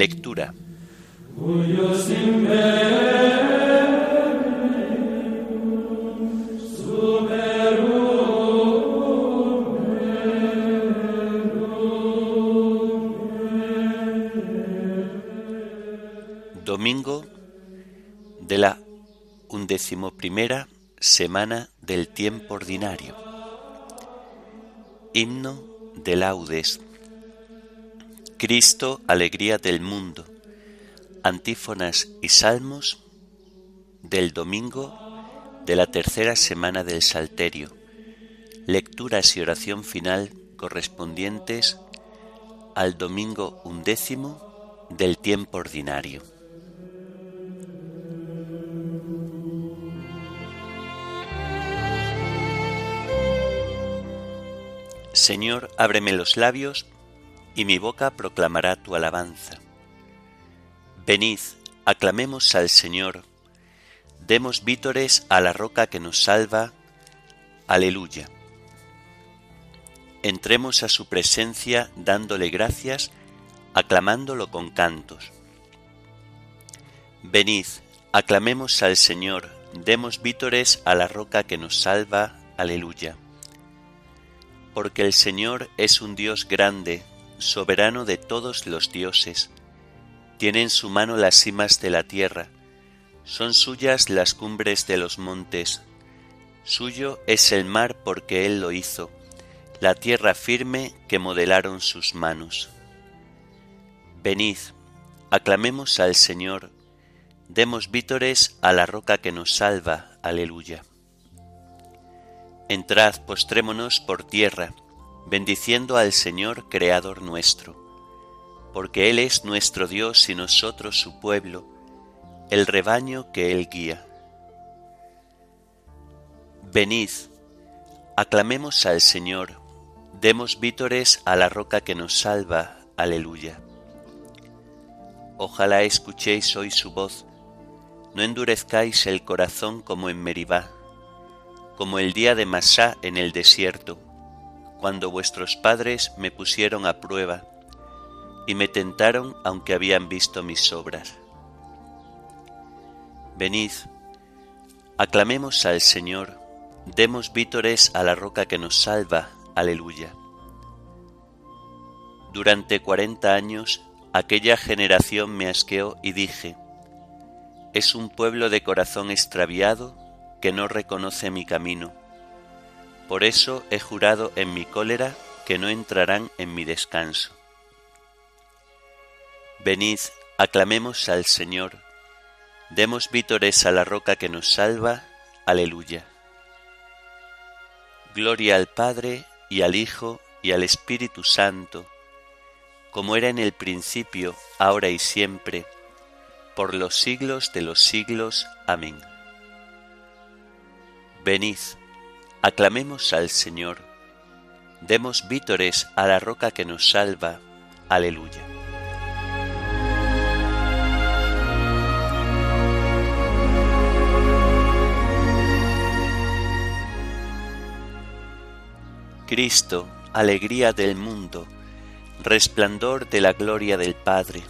Lectura. Domingo de la undecimoprimera semana del tiempo ordinario. Himno de laudes. Cristo, alegría del mundo. Antífonas y salmos del domingo de la tercera semana del Salterio. Lecturas y oración final correspondientes al domingo undécimo del tiempo ordinario. Señor, ábreme los labios y mi boca proclamará tu alabanza. Venid, aclamemos al Señor, demos vítores a la roca que nos salva. Aleluya. Entremos a su presencia dándole gracias, aclamándolo con cantos. Venid, aclamemos al Señor, demos vítores a la roca que nos salva. Aleluya. Porque el Señor es un Dios grande, soberano de todos los dioses. Tiene en su mano las cimas de la tierra, son suyas las cumbres de los montes. Suyo es el mar porque Él lo hizo, la tierra firme que modelaron sus manos. Venid, aclamemos al Señor, demos vítores a la roca que nos salva. Aleluya. Entrad, postrémonos por tierra, bendiciendo al Señor Creador nuestro, porque Él es nuestro Dios y nosotros su pueblo, el rebaño que Él guía. Venid, aclamemos al Señor, demos vítores a la roca que nos salva. Aleluya. Ojalá escuchéis hoy su voz, no endurezcáis el corazón como en Meribá, como el día de Masá en el desierto, cuando vuestros padres me pusieron a prueba y me tentaron aunque habían visto mis obras. Venid, aclamemos al Señor, demos vítores a la roca que nos salva. Aleluya. Durante cuarenta años aquella generación me asqueó y dije, es un pueblo de corazón extraviado que no reconoce mi camino por eso he jurado en mi cólera que no entrarán en mi descanso. Venid, aclamemos al Señor, demos vítores a la roca que nos salva. Aleluya. Gloria al Padre y al Hijo y al Espíritu Santo, como era en el principio, ahora y siempre, por los siglos de los siglos. Amén. Venid, Aclamemos al Señor, demos vítores a la roca que nos salva. Aleluya. Cristo, alegría del mundo, resplandor de la gloria del Padre.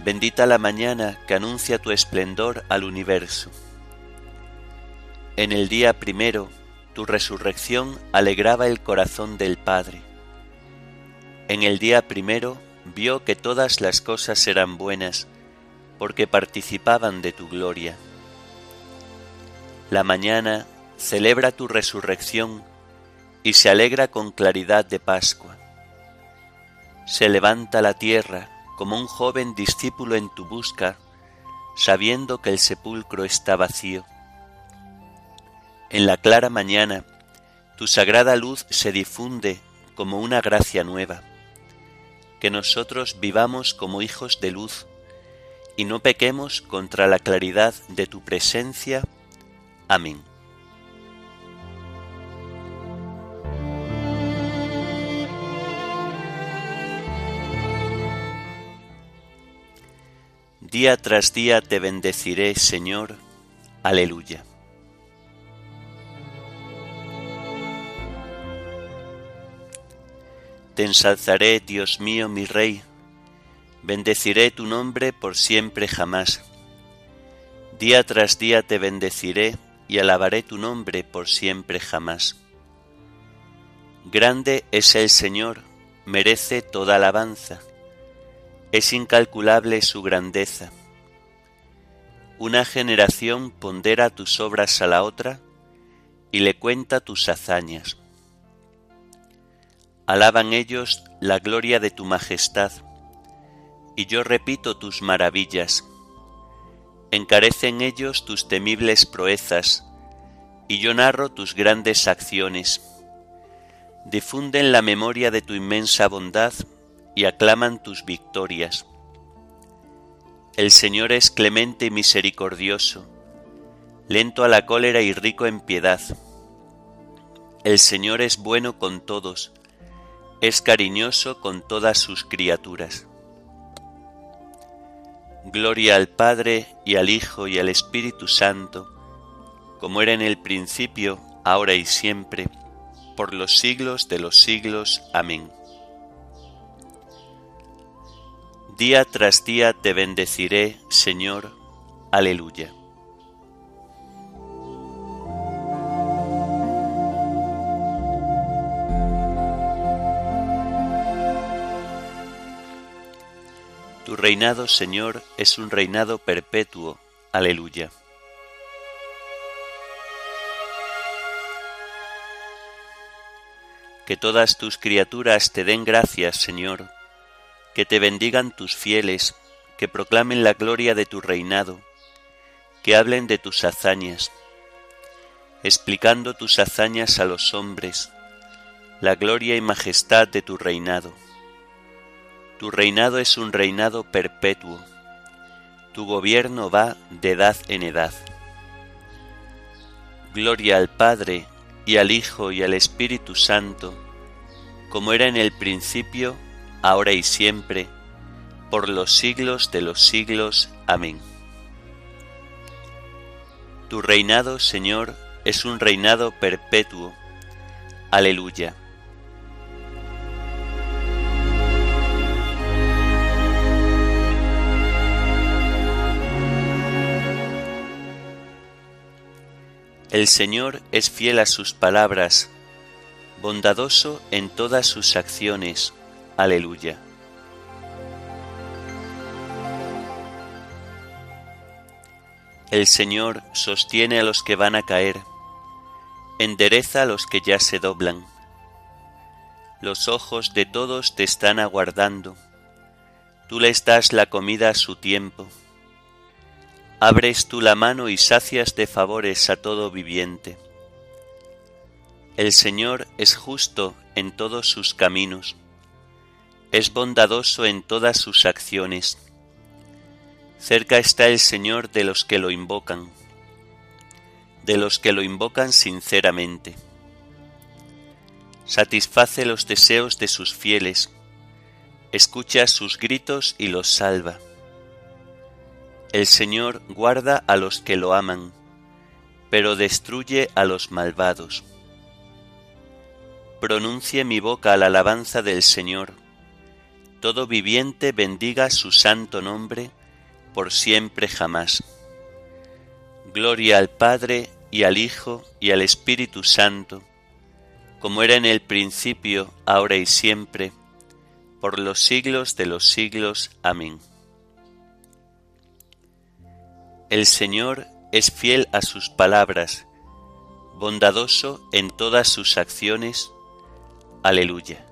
Bendita la mañana que anuncia tu esplendor al universo. En el día primero, tu resurrección alegraba el corazón del Padre. En el día primero vio que todas las cosas eran buenas, porque participaban de tu gloria. La mañana celebra tu resurrección y se alegra con claridad de Pascua. Se levanta la tierra como un joven discípulo en tu busca, sabiendo que el sepulcro está vacío. En la clara mañana, tu sagrada luz se difunde como una gracia nueva. Que nosotros vivamos como hijos de luz y no pequemos contra la claridad de tu presencia. Amén. Día tras día te bendeciré, Señor. Aleluya. Te ensalzaré, Dios mío, mi Rey, Bendeciré tu nombre por siempre jamás. Día tras día te bendeciré y alabaré tu nombre por siempre jamás. Grande es el Señor, merece toda alabanza. Es incalculable su grandeza. Una generación pondera tus obras a la otra y le cuenta tus hazañas. Alaban ellos la gloria de tu majestad y yo repito tus maravillas. Encarecen ellos tus temibles proezas, y yo narro tus grandes acciones. Difunden la memoria de tu inmensa bondad y aclaman tus victorias. El Señor es clemente y misericordioso, lento a la cólera y rico en piedad. El Señor es bueno con todos, es cariñoso con todas sus criaturas. Gloria al Padre y al Hijo y al Espíritu Santo, como era en el principio, ahora y siempre, por los siglos de los siglos. Amén. Día tras día te bendeciré, Señor. Aleluya. Reinado, Señor, es un reinado perpetuo. Aleluya. Que todas tus criaturas te den gracias, Señor, que te bendigan tus fieles, que proclamen la gloria de tu reinado, que hablen de tus hazañas, explicando tus hazañas a los hombres, la gloria y majestad de tu reinado tu reinado es un reinado perpetuo. Tu gobierno va de edad en edad. Gloria al Padre y al Hijo y al Espíritu Santo, como era en el principio, ahora y siempre, por los siglos de los siglos. Amén. Tu reinado, Señor, es un reinado perpetuo. Aleluya. El Señor es fiel a sus palabras, bondadoso en todas sus acciones. Aleluya. El Señor sostiene a los que van a caer, endereza a los que ya se doblan. Los ojos de todos te están aguardando, tú les das la comida a su tiempo abres tú la mano y sacias de favores a todo viviente. El Señor es justo en todos sus caminos, es bondadoso en todas sus acciones. Cerca está el Señor de los que lo invocan, de los que lo invocan sinceramente. Satisface los deseos de sus fieles, escucha sus gritos y los salva el Señor guarda a los que lo aman, pero destruye a los malvados. Pronuncie mi boca la alabanza del Señor. Todo viviente bendiga su santo nombre por siempre jamás. Gloria al Padre y al Hijo y al Espíritu Santo, como era en el principio, ahora y siempre, por los siglos de los siglos. Amén. El Señor es fiel a sus palabras, bondadoso en todas sus acciones. Aleluya.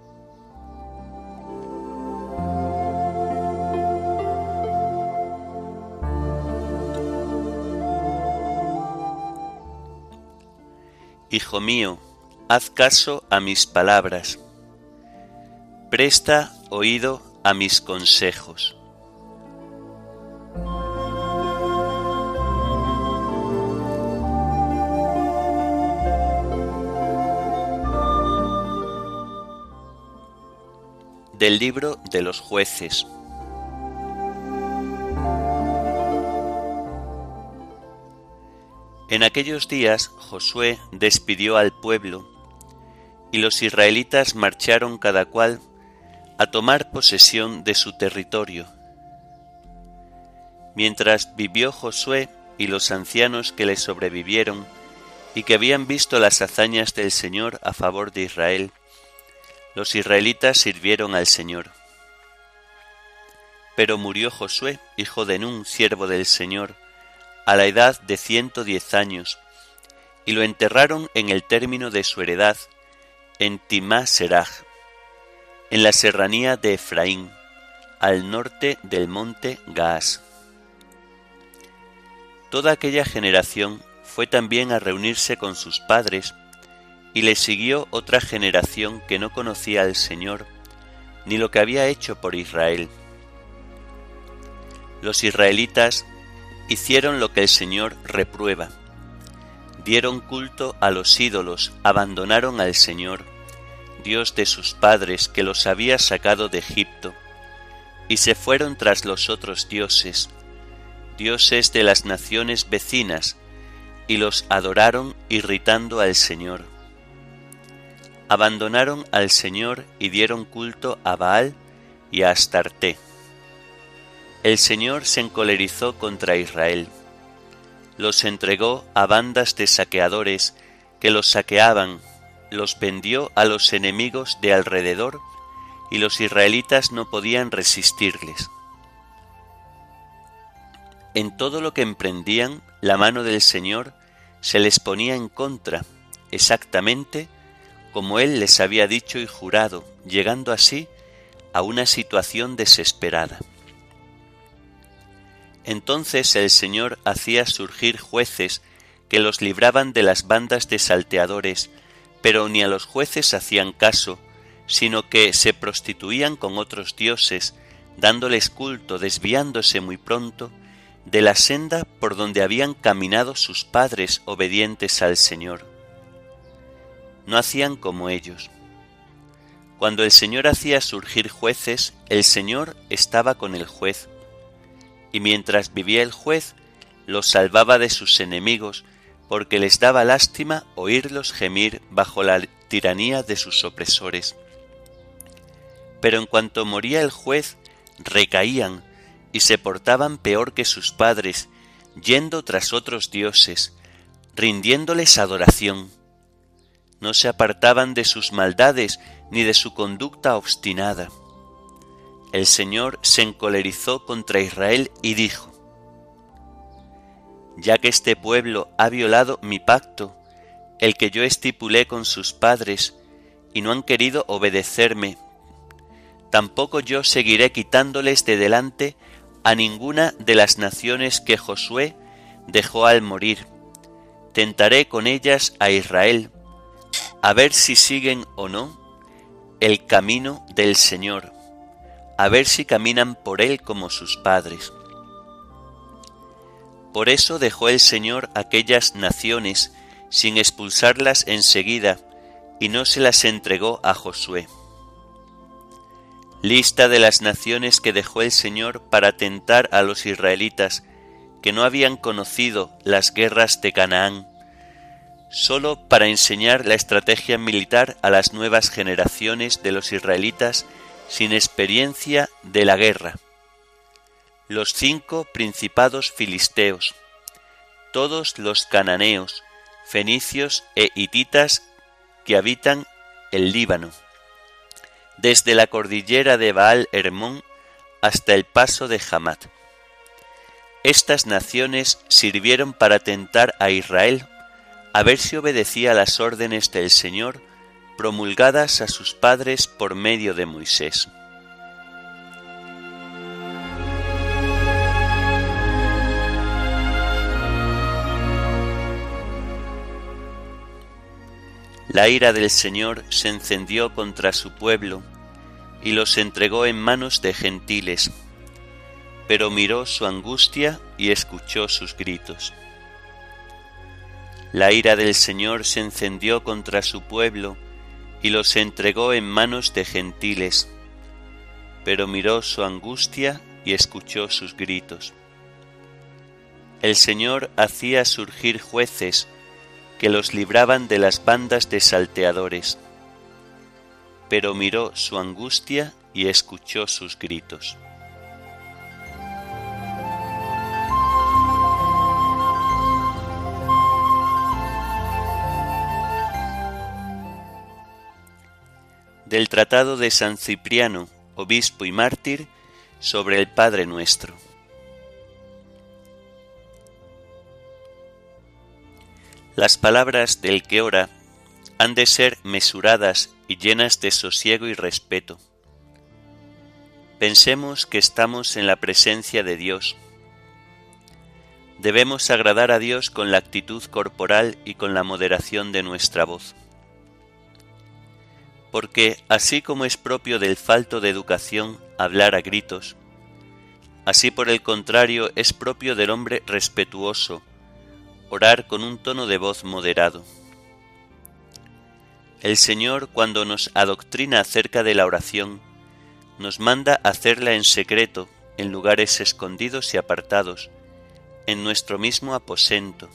Hijo mío, haz caso a mis palabras, presta oído a mis consejos del libro de los jueces. En aquellos días Josué despidió al pueblo, y los israelitas marcharon cada cual a tomar posesión de su territorio, Mientras vivió Josué y los ancianos que le sobrevivieron, y que habían visto las hazañas del Señor a favor de Israel, los israelitas sirvieron al Señor. Pero murió Josué, hijo de Nun, siervo del Señor, a la edad de ciento diez años, y lo enterraron en el término de su heredad, en Timá Seraj, en la serranía de Efraín, al norte del monte Gaas. Toda aquella generación fue también a reunirse con sus padres, y le siguió otra generación que no conocía al Señor, ni lo que había hecho por Israel. Los israelitas hicieron lo que el Señor reprueba. Dieron culto a los ídolos, abandonaron al Señor, Dios de sus padres que los había sacado de Egipto, y se fueron tras los otros dioses, dioses de las naciones vecinas, y los adoraron irritando al Señor. Abandonaron al Señor y dieron culto a Baal y a Astarté. El Señor se encolerizó contra Israel. Los entregó a bandas de saqueadores que los saqueaban, los vendió a los enemigos de alrededor y los israelitas no podían resistirles. En todo lo que emprendían, la mano del Señor se les ponía en contra, exactamente como Él les había dicho y jurado, llegando así a una situación desesperada. Entonces el Señor hacía surgir jueces que los libraban de las bandas de salteadores, pero ni a los jueces hacían caso, sino que se prostituían con otros dioses, dándoles culto, desviándose muy pronto de la senda por donde habían caminado sus padres obedientes al Señor. No hacían como ellos. Cuando el Señor hacía surgir jueces, el Señor estaba con el juez, y mientras vivía el juez, los salvaba de sus enemigos, porque les daba lástima oírlos gemir bajo la tiranía de sus opresores. Pero en cuanto moría el juez, recaían y se portaban peor que sus padres, yendo tras otros dioses, rindiéndoles adoración. No se apartaban de sus maldades ni de su conducta obstinada. El Señor se encolerizó contra Israel y dijo, Ya que este pueblo ha violado mi pacto, el que yo estipulé con sus padres, y no han querido obedecerme, tampoco yo seguiré quitándoles de delante a ninguna de las naciones que Josué dejó al morir. Tentaré con ellas a Israel, a ver si siguen o no el camino del Señor, a ver si caminan por él como sus padres. Por eso dejó el Señor aquellas naciones sin expulsarlas enseguida, y no se las entregó a Josué. Lista de las naciones que dejó el Señor para tentar a los israelitas que no habían conocido las guerras de Canaán, solo para enseñar la estrategia militar a las nuevas generaciones de los israelitas sin experiencia de la guerra. Los cinco principados filisteos, todos los cananeos, fenicios e hititas que habitan el Líbano desde la cordillera de Baal Hermón hasta el paso de Hamat. Estas naciones sirvieron para tentar a Israel a ver si obedecía las órdenes del Señor promulgadas a sus padres por medio de Moisés. La ira del Señor se encendió contra su pueblo y los entregó en manos de gentiles, pero miró su angustia y escuchó sus gritos. La ira del Señor se encendió contra su pueblo y los entregó en manos de gentiles, pero miró su angustia y escuchó sus gritos. El Señor hacía surgir jueces que los libraban de las bandas de salteadores. Pero miró su angustia y escuchó sus gritos. Del Tratado de San Cipriano, obispo y mártir, sobre el Padre nuestro. Las palabras del que ora han de ser mesuradas y llenas de sosiego y respeto. Pensemos que estamos en la presencia de Dios. Debemos agradar a Dios con la actitud corporal y con la moderación de nuestra voz. Porque así como es propio del falto de educación hablar a gritos, así por el contrario es propio del hombre respetuoso orar con un tono de voz moderado. El Señor cuando nos adoctrina acerca de la oración, nos manda hacerla en secreto, en lugares escondidos y apartados, en nuestro mismo aposento,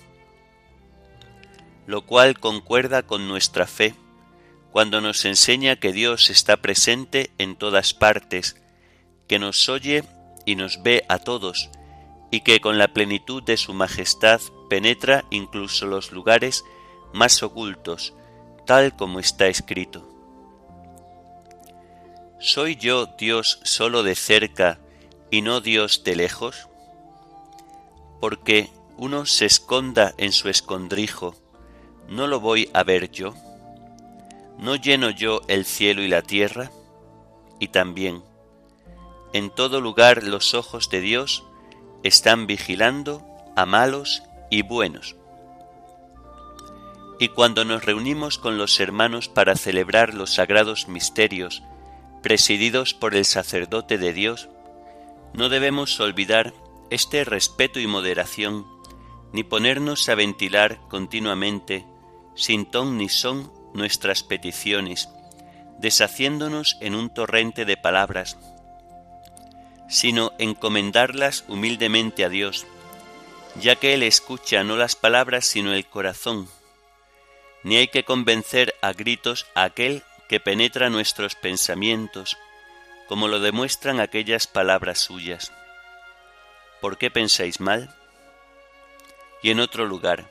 lo cual concuerda con nuestra fe cuando nos enseña que Dios está presente en todas partes, que nos oye y nos ve a todos, y que con la plenitud de su majestad penetra incluso los lugares más ocultos, tal como está escrito. ¿Soy yo Dios solo de cerca y no Dios de lejos? Porque uno se esconda en su escondrijo, ¿no lo voy a ver yo? ¿No lleno yo el cielo y la tierra? Y también, en todo lugar los ojos de Dios están vigilando a malos y buenos. Y cuando nos reunimos con los hermanos para celebrar los sagrados misterios presididos por el sacerdote de Dios, no debemos olvidar este respeto y moderación, ni ponernos a ventilar continuamente, sin ton ni son, nuestras peticiones, deshaciéndonos en un torrente de palabras, sino encomendarlas humildemente a Dios, ya que Él escucha no las palabras sino el corazón, ni hay que convencer a gritos a aquel que penetra nuestros pensamientos, como lo demuestran aquellas palabras suyas. ¿Por qué pensáis mal? Y en otro lugar,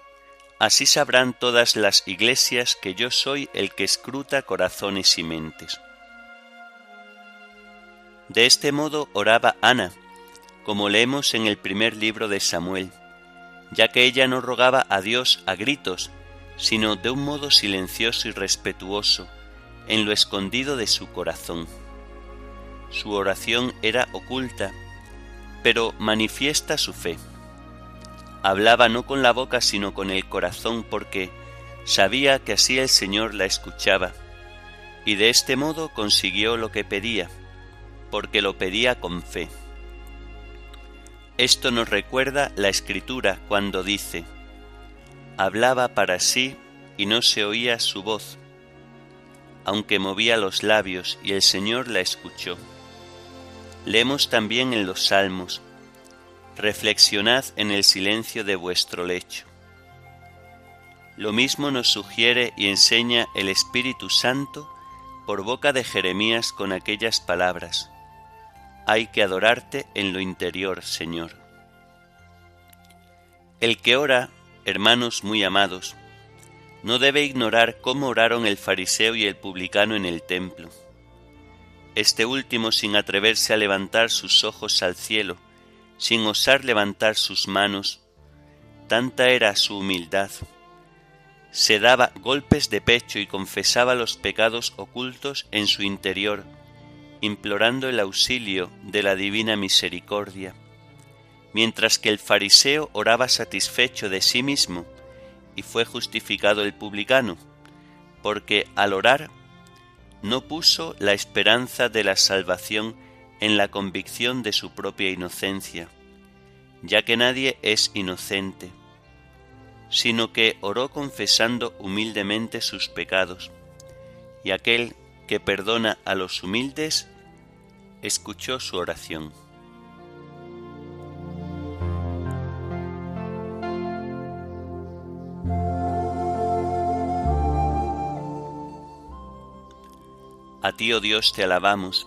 así sabrán todas las iglesias que yo soy el que escruta corazones y mentes. De este modo oraba Ana, como leemos en el primer libro de Samuel, ya que ella no rogaba a Dios a gritos, sino de un modo silencioso y respetuoso, en lo escondido de su corazón. Su oración era oculta, pero manifiesta su fe. Hablaba no con la boca sino con el corazón porque sabía que así el Señor la escuchaba, y de este modo consiguió lo que pedía, porque lo pedía con fe. Esto nos recuerda la escritura cuando dice, hablaba para sí y no se oía su voz, aunque movía los labios y el Señor la escuchó. Leemos también en los Salmos, reflexionad en el silencio de vuestro lecho. Lo mismo nos sugiere y enseña el Espíritu Santo por boca de Jeremías con aquellas palabras. Hay que adorarte en lo interior, Señor. El que ora, hermanos muy amados, no debe ignorar cómo oraron el fariseo y el publicano en el templo. Este último sin atreverse a levantar sus ojos al cielo, sin osar levantar sus manos, tanta era su humildad. Se daba golpes de pecho y confesaba los pecados ocultos en su interior, implorando el auxilio de la divina misericordia, mientras que el fariseo oraba satisfecho de sí mismo, y fue justificado el publicano, porque al orar no puso la esperanza de la salvación en la convicción de su propia inocencia, ya que nadie es inocente, sino que oró confesando humildemente sus pecados, y aquel que perdona a los humildes escuchó su oración. A ti, oh Dios, te alabamos,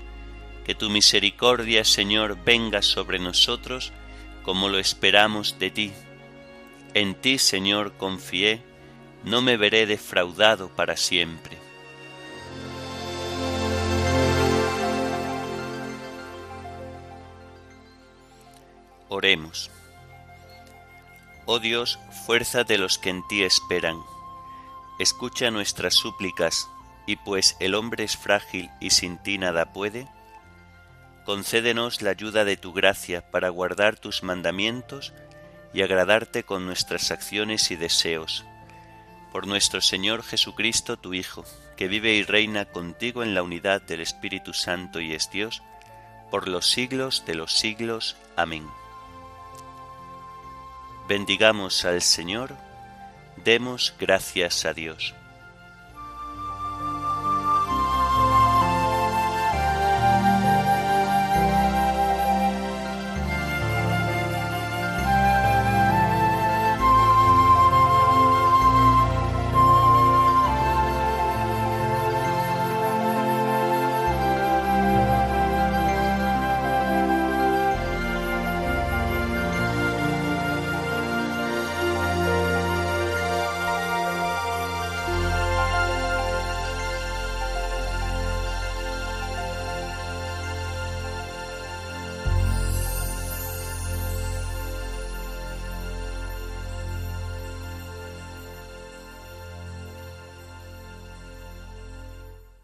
Que tu misericordia, Señor, venga sobre nosotros como lo esperamos de ti. En ti, Señor, confié, no me veré defraudado para siempre. Oremos. Oh Dios, fuerza de los que en ti esperan, escucha nuestras súplicas, y pues el hombre es frágil y sin ti nada puede, concédenos la ayuda de tu gracia para guardar tus mandamientos y agradarte con nuestras acciones y deseos. Por nuestro Señor Jesucristo, tu Hijo, que vive y reina contigo en la unidad del Espíritu Santo y es Dios, por los siglos de los siglos. Amén. Bendigamos al Señor, demos gracias a Dios.